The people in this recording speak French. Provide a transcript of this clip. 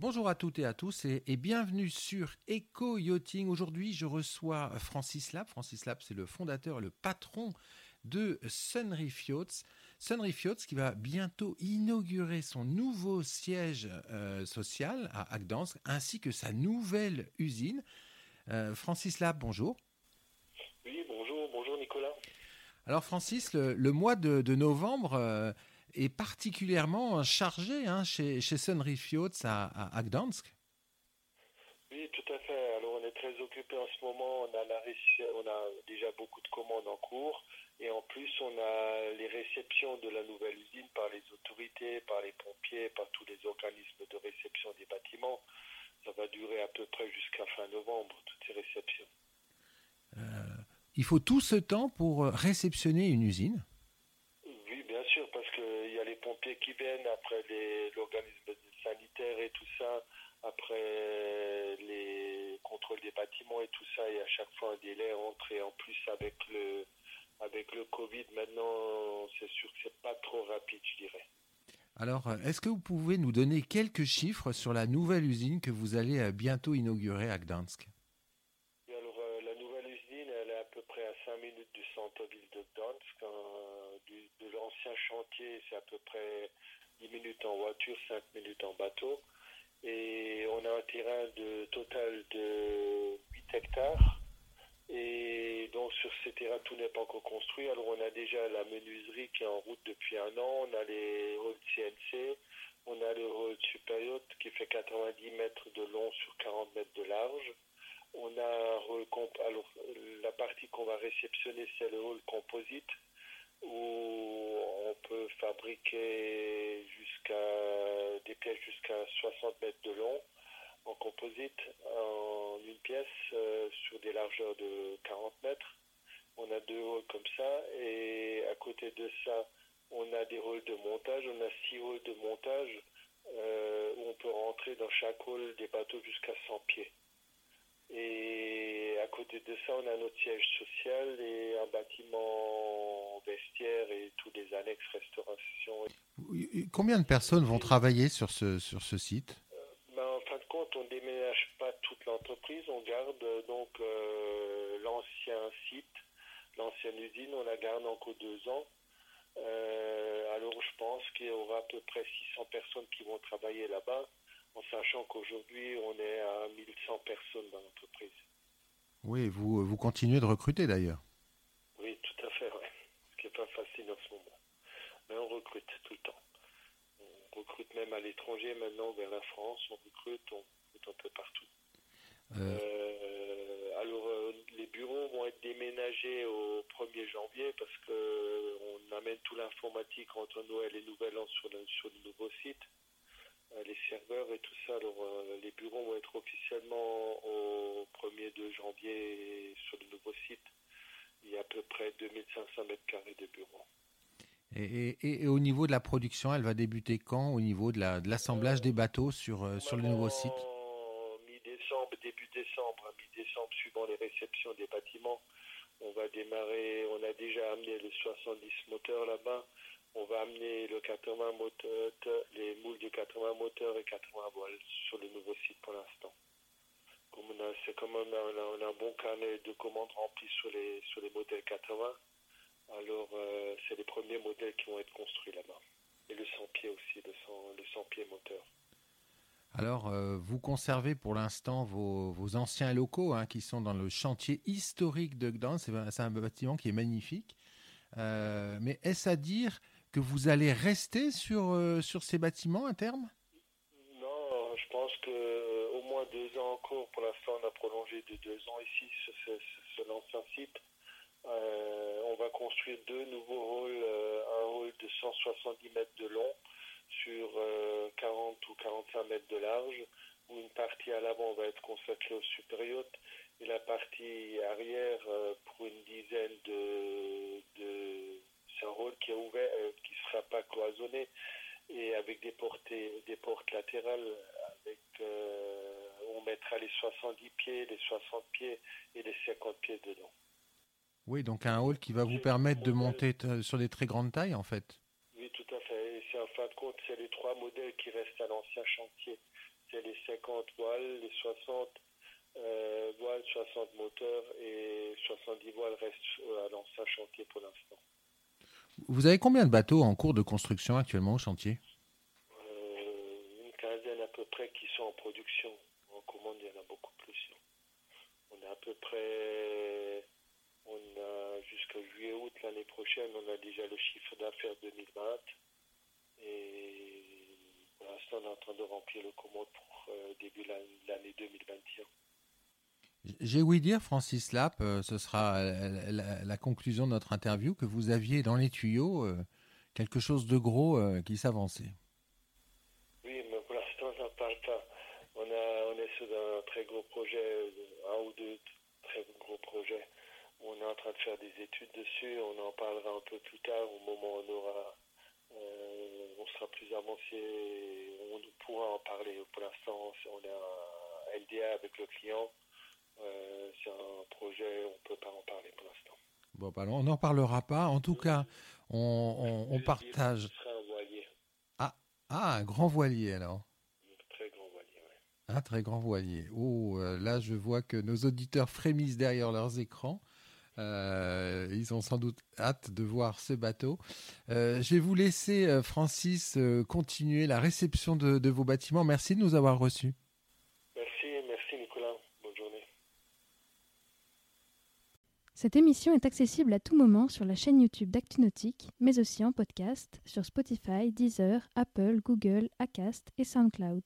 Bonjour à toutes et à tous et, bienvenue sur Eco Yachting. Aujourd'hui, je reçois Francis Lab. Francis Lab, c'est le fondateur et le patron de Sunreef Yachts. Sunreef Yachts qui va bientôt inaugurer son nouveau siège euh, social à Gdansk ainsi que sa nouvelle usine. Euh, Francis Lab, bonjour. Oui, bonjour, bonjour Nicolas. Alors Francis, le, mois de, novembre euh, est particulièrement chargé hein, chez, chez Sunreef Yachts à, à, Gdansk. Oui, tout à fait. Alors on est très occupé en ce moment. On a, la, on a déjà beaucoup de commandes en cours. Et en plus, on a les réceptions de la nouvelle usine par les autorités, par les pompiers, par tous les organismes de réception des bâtiments. Ça va durer à peu près jusqu'à fin novembre, toutes ces réceptions. Euh, il faut tout ce temps pour réceptionner une usine Oui, bien sûr, parce qu'il qui viennent, après l'organisme sanitaire et tout ça, après les contrôles des bâtiments et tout ça, et à chaque fois un délai entre et en plus avec le avec le Covid, maintenant, c'est sûr que c'est pas trop rapide, je dirais. Alors, est-ce que vous pouvez nous donner quelques chiffres sur la nouvelle usine que vous allez euh, bientôt inaugurer à Gdansk? Alors, euh, la nouvelle usine, elle est à peu près à 5 minutes du centre-ville de Gdansk. De l'ancien chantier, c'est à peu près 10 minutes en voiture, 5 minutes en bateau. Et on a un terrain de total de 8 hectares et donc sur ces terrains, tout n'est pas encore construit. Alors on a déjà la menuiserie qui est en route depuis un an, on a les halls CNC, on a le hall supérieur qui fait 90 mètres de long sur 40 mètres de large. On a alors la partie qu'on va réceptionner, c'est le hall composite où on peut fabriquer jusqu'à des pièces jusqu'à 60 mètres de long en composite en une pièce euh, sur des largeurs de 40 mètres. On a deux halls comme ça et à côté de ça, on a des halls de montage. On a six halls de montage euh, où on peut rentrer dans chaque hall des bateaux jusqu'à 100 pieds. Et à côté de ça, on a notre siège social et un bâtiment annexes restauration. Combien de personnes vont travailler sur ce, sur ce site? Compte, on ne déménage pas toute l'entreprise, on garde euh, donc euh, l'ancien site, l'ancienne usine, on la garde encore deux ans. Euh, alors je pense qu'il y aura à peu près 600 personnes qui vont travailler là-bas, en sachant qu'aujourd'hui on est à 1100 personnes dans l'entreprise. Oui, vous, vous continuez de recruter d'ailleurs. Oui, tout à fait, ouais. ce qui n'est pas facile en ce moment. Mais on recrute tout le temps recrute même à l'étranger maintenant, vers la On on recrute un peu partout. Euh. Euh, alors, euh, les bureaux vont être déménagés au 1er janvier parce qu'on amène tout l'informatique entre Noël et Nouvel An sur le, sur le nouveau site, les serveurs et tout ça. Alors, les bureaux vont être officiellement au 1er de janvier sur le nouveau site. Il y a à peu près 2500 mètres carrés de bureaux. Et, au niveau de la production, elle va débuter quand? Au niveau de l'assemblage des bateaux sur, euh, sur le nouveau site Mi-décembre, début décembre, mi-décembre, suivant les réceptions des bâtiments. On va démarrer, on a déjà amené les 70 moteurs là-bas. On va amener le 80 moteurs, les moules de 80 moteurs et 80 voiles sur le nouveau site pour l'instant. C'est comme on a, un bon carnet de commandes rempli sur les, sur les modèles 80. Alors, euh, c'est les premiers modèles qui vont être construits là-bas. Et le 100 pieds aussi, le 100, le 100 pieds moteur. Alors, euh, vous conservez pour l'instant vos, vos, anciens locaux hein, qui sont dans le chantier historique de Gdansk. C'est un bâtiment qui est magnifique. Euh, mais est-ce à dire que vous allez rester sur, sur ces bâtiments à terme Non, je pense qu'au moins deux ans encore. Pour l'instant, on a prolongé de deux ans ici sur, sur l'ancien site. Euh, construire deux nouveaux halls, euh, un hall de 170 mètres de long sur 40 euh, ou 45 mètres de large, où une partie à l'avant va être consacrée au supérieur et la partie arrière pour une dizaine de, c'est un hall qui est ouvert, qui ne sera pas cloisonné et avec des portes, des portes latérales avec on mettra les 70 pieds, les 60 pieds et les 50 pieds dedans. Oui, donc un hall qui va vous permettre de monter sur des très grandes tailles, en fait. Oui, tout à fait. Et c'est en fin de compte, c'est les trois modèles qui restent à l'ancien chantier. c'est les 50 voiles, les 60 euh, voiles, 60 moteurs et 70 voiles restent à l'ancien chantier pour l'instant. Vous avez combien de bateaux en cours de construction actuellement au chantier? Euh, Une quinzaine à peu près qui sont en production. En commande, il y en a beaucoup plus. On a à peu près, on a jusqu'à juillet-août l'année prochaine, on a déjà le chiffre d'affaires 2020. Et pour l'instant, on est en train de remplir le commande pour euh, début de l'année 2021. J'ai ouï dire, Francis Lapp, euh, ce sera la, la, conclusion de notre interview, que vous aviez dans les tuyaux euh, quelque chose de gros euh, qui s'avançait. Oui, mais pour l'instant, on n'en parle pas. On, a, on est sur un très gros projet, un ou deux très gros projets. On est en train de faire des études dessus. On en parlera un peu plus tard, au moment où on aura, on sera plus avancé. On pourra en parler. Pour l'instant, on est en LDA avec le client. Euh, c'est un projet, on ne peut pas en parler pour l'instant. Bon, bah, on n'en parlera pas. En tout cas, on, on, partage. Un voilier. Ah, ah, un grand voilier alors. Un très grand voilier, oui. Un très grand voilier. Oh, euh, là, je vois que nos auditeurs frémissent derrière leurs écrans. Euh, ils ont sans doute hâte de voir ce bateau. je vais vous laisser, Francis, continuer la réception de, de vos bâtiments. Merci de nous avoir reçus. Cette émission est accessible à tout moment sur la chaîne YouTube d'ActuNautique, mais aussi en podcast sur Spotify, Deezer, Apple, Google, Acast et SoundCloud.